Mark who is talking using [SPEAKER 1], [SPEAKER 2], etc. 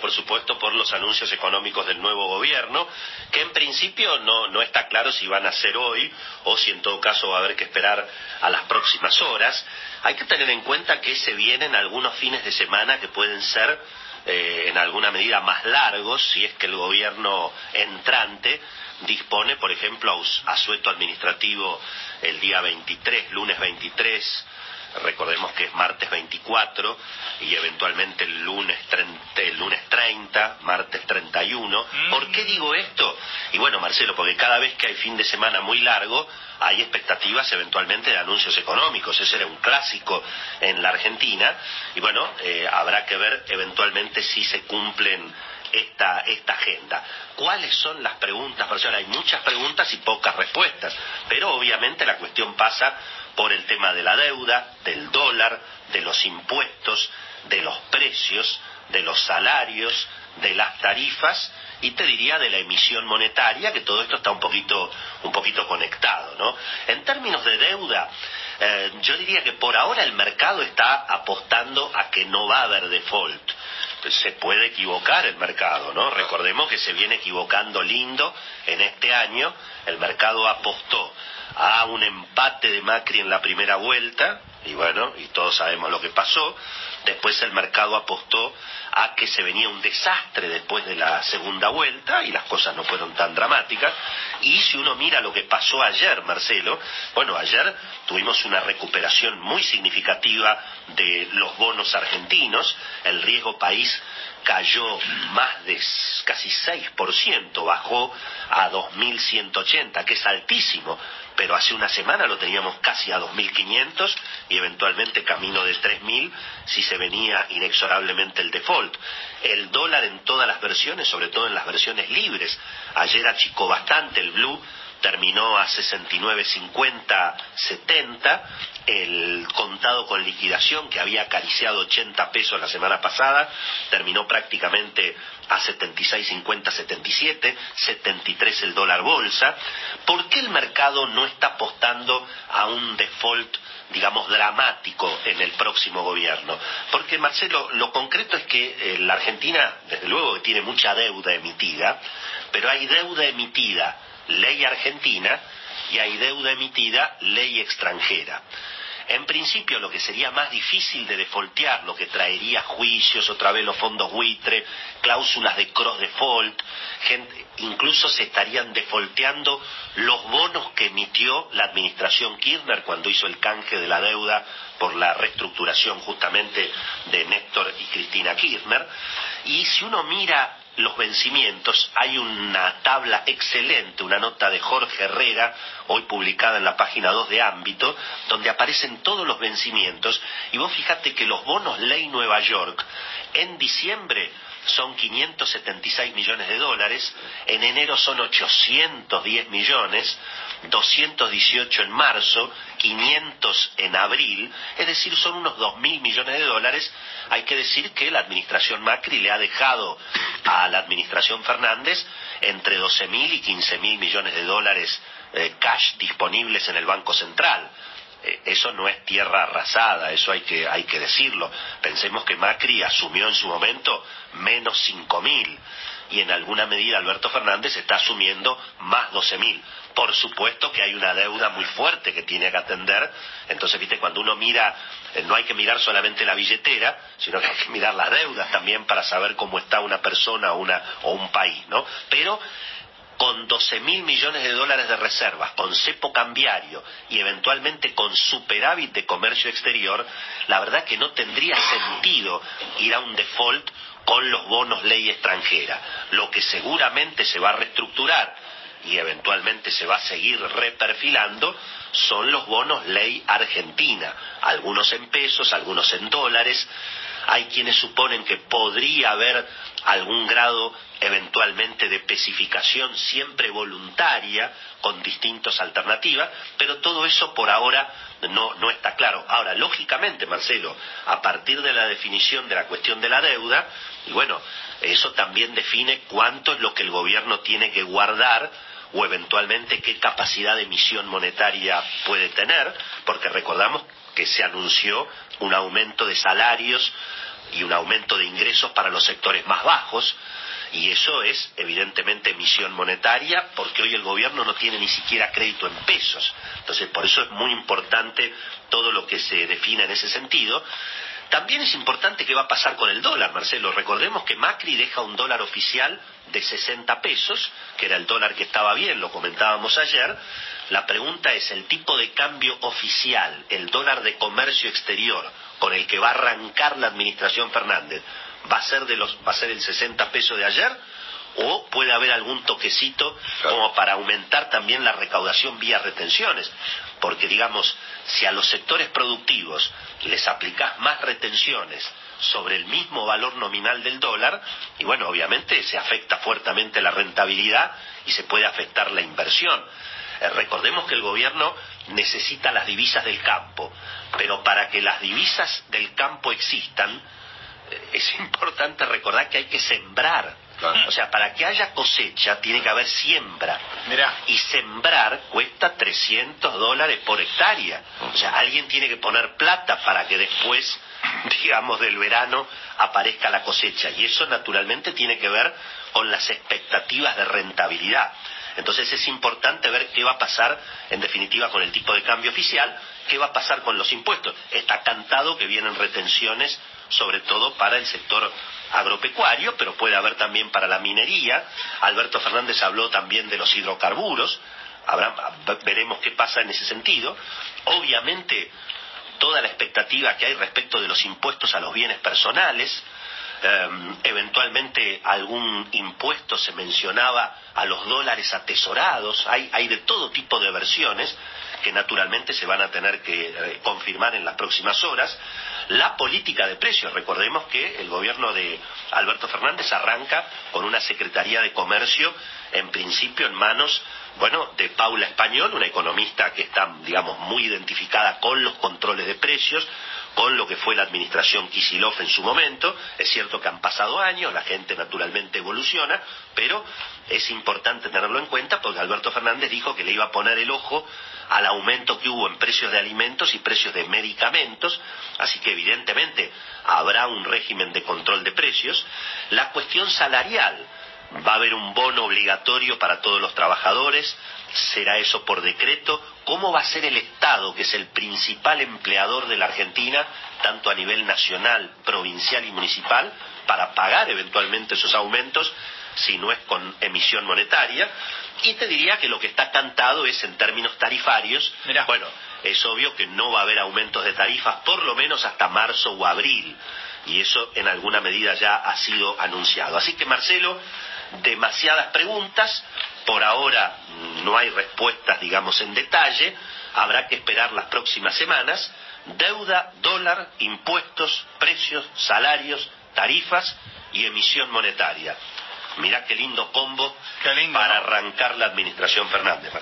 [SPEAKER 1] por supuesto, por los anuncios económicos del nuevo gobierno, que en principio no, no está claro si van a ser hoy o si en todo caso va a haber que esperar a las próximas horas. Hay que tener en cuenta que se vienen algunos fines de semana que pueden ser eh, en alguna medida más largos si es que el gobierno entrante dispone, por ejemplo, a, asueto administrativo el día 23, lunes 23, recordemos que es martes 24 y eventualmente el lunes 30, el lunes 30, martes 31. Mm. ¿Por qué digo esto? Y bueno, Marcelo, porque cada vez que hay fin de semana muy largo, hay expectativas eventualmente de anuncios económicos. Ese era un clásico en la Argentina y bueno, eh, habrá que ver eventualmente si se cumplen esta, esta agenda. ¿Cuáles son las preguntas? Porque hay muchas preguntas y pocas respuestas, pero obviamente la cuestión pasa por el tema de la deuda, del dólar, de los impuestos, de los precios, de los salarios, de las tarifas y te diría de la emisión monetaria, que todo esto está un poquito, un poquito conectado, ¿no? En términos de deuda, eh, yo diría que por ahora el mercado está apostando a que no va a haber default. Se puede equivocar el mercado, ¿no? Recordemos que se viene equivocando lindo en este año. El mercado apostó a un empate de Macri en la primera vuelta, y bueno, y todos sabemos lo que pasó. Después el mercado apostó a que se venía un desastre después de la segunda vuelta y las cosas no fueron tan dramáticas. Y si uno mira lo que pasó ayer, Marcelo, bueno, ayer tuvimos una recuperación muy significativa de los bonos argentinos, el riesgo país cayó más de casi 6%, bajó a 2.180, que es altísimo, pero hace una semana lo teníamos casi a 2.500 y eventualmente camino de 3.000 si se venía inexorablemente el default. El dólar en todas las versiones, sobre todo en las versiones libres, ayer achicó bastante el blue, terminó a 69.50, 70, el contado con liquidación que había acariciado 80 pesos la semana pasada, terminó prácticamente a 76.50, 77, 73 el dólar bolsa. ¿Por qué el mercado no está apostando a un default digamos, dramático en el próximo gobierno. Porque, Marcelo, lo concreto es que eh, la Argentina, desde luego tiene mucha deuda emitida, pero hay deuda emitida ley argentina y hay deuda emitida ley extranjera. En principio, lo que sería más difícil de defaultear, lo que traería juicios, otra vez los fondos buitre, cláusulas de cross default, incluso se estarían defaulteando los bonos que emitió la administración Kirchner cuando hizo el canje de la deuda por la reestructuración justamente de Néstor y Cristina Kirchner. Y si uno mira los vencimientos, hay una tabla excelente, una nota de Jorge Herrera, hoy publicada en la página 2 de Ámbito, donde aparecen todos los vencimientos, y vos fijate que los bonos ley Nueva York en diciembre son 576 millones de dólares, en enero son 810 millones, 218 en marzo, 500 en abril, es decir, son unos 2.000 millones de dólares. Hay que decir que la administración Macri le ha dejado a la administración Fernández entre 12.000 y 15.000 millones de dólares eh, cash disponibles en el Banco Central. Eso no es tierra arrasada, eso hay que, hay que decirlo. Pensemos que Macri asumió en su momento menos 5.000 y en alguna medida Alberto Fernández está asumiendo más 12.000. Por supuesto que hay una deuda muy fuerte que tiene que atender, entonces, viste, cuando uno mira, eh, no hay que mirar solamente la billetera, sino que hay que mirar las deudas también para saber cómo está una persona o, una, o un país, ¿no? Pero con 12 mil millones de dólares de reservas, con cepo cambiario y eventualmente con superávit de comercio exterior, la verdad que no tendría sentido ir a un default con los bonos ley extranjera. Lo que seguramente se va a reestructurar y eventualmente se va a seguir reperfilando son los bonos ley argentina, algunos en pesos, algunos en dólares. Hay quienes suponen que podría haber algún grado eventualmente de especificación siempre voluntaria con distintas alternativas, pero todo eso por ahora no, no está claro. Ahora, lógicamente, Marcelo, a partir de la definición de la cuestión de la deuda, y bueno, eso también define cuánto es lo que el gobierno tiene que guardar o eventualmente qué capacidad de emisión monetaria puede tener, porque recordamos que se anunció un aumento de salarios y un aumento de ingresos para los sectores más bajos. Y eso es evidentemente emisión monetaria porque hoy el gobierno no tiene ni siquiera crédito en pesos. Entonces, por eso es muy importante todo lo que se defina en ese sentido. También es importante qué va a pasar con el dólar, Marcelo. Recordemos que Macri deja un dólar oficial de 60 pesos, que era el dólar que estaba bien, lo comentábamos ayer. La pregunta es, ¿el tipo de cambio oficial, el dólar de comercio exterior, con el que va a arrancar la administración Fernández, va a ser de los va a ser el 60 pesos de ayer o puede haber algún toquecito como para aumentar también la recaudación vía retenciones, porque digamos, si a los sectores productivos les aplicás más retenciones sobre el mismo valor nominal del dólar, y bueno, obviamente se afecta fuertemente la rentabilidad y se puede afectar la inversión. Eh, recordemos que el gobierno necesita las divisas del campo, pero para que las divisas del campo existan, eh, es importante recordar que hay que sembrar. O sea, para que haya cosecha tiene que haber siembra. Y sembrar cuesta 300 dólares por hectárea. O sea, alguien tiene que poner plata para que después, digamos, del verano aparezca la cosecha. Y eso naturalmente tiene que ver con las expectativas de rentabilidad. Entonces es importante ver qué va a pasar, en definitiva, con el tipo de cambio oficial, qué va a pasar con los impuestos. Está cantado que vienen retenciones, sobre todo para el sector agropecuario, pero puede haber también para la minería. Alberto Fernández habló también de los hidrocarburos. veremos qué pasa en ese sentido. Obviamente, toda la expectativa que hay respecto de los impuestos a los bienes personales, Em, eventualmente algún impuesto se mencionaba a los dólares atesorados, hay, hay de todo tipo de versiones que naturalmente se van a tener que eh, confirmar en las próximas horas. La política de precios, recordemos que el gobierno de Alberto Fernández arranca con una Secretaría de Comercio, en principio en manos, bueno, de Paula Español, una economista que está, digamos, muy identificada con los controles de precios, con lo que fue la administración Kisilov en su momento. Es cierto que han pasado años, la gente naturalmente evoluciona, pero es importante tenerlo en cuenta porque Alberto Fernández dijo que le iba a poner el ojo al aumento que hubo en precios de alimentos y precios de medicamentos, así que evidentemente habrá un régimen de control de precios. La cuestión salarial, va a haber un bono obligatorio para todos los trabajadores, será eso por decreto, cómo va a ser el Estado, que es el principal empleador de la Argentina, tanto a nivel nacional, provincial y municipal, para pagar eventualmente esos aumentos, si no es con emisión monetaria. Y te diría que lo que está cantado es en términos tarifarios. Bueno, es obvio que no va a haber aumentos de tarifas por lo menos hasta marzo o abril. Y eso en alguna medida ya ha sido anunciado. Así que Marcelo, demasiadas preguntas, por ahora no hay respuestas, digamos, en detalle, habrá que esperar las próximas semanas. Deuda, dólar, impuestos, precios, salarios, tarifas y emisión monetaria. Mirá qué lindo combo para arrancar la administración Fernández.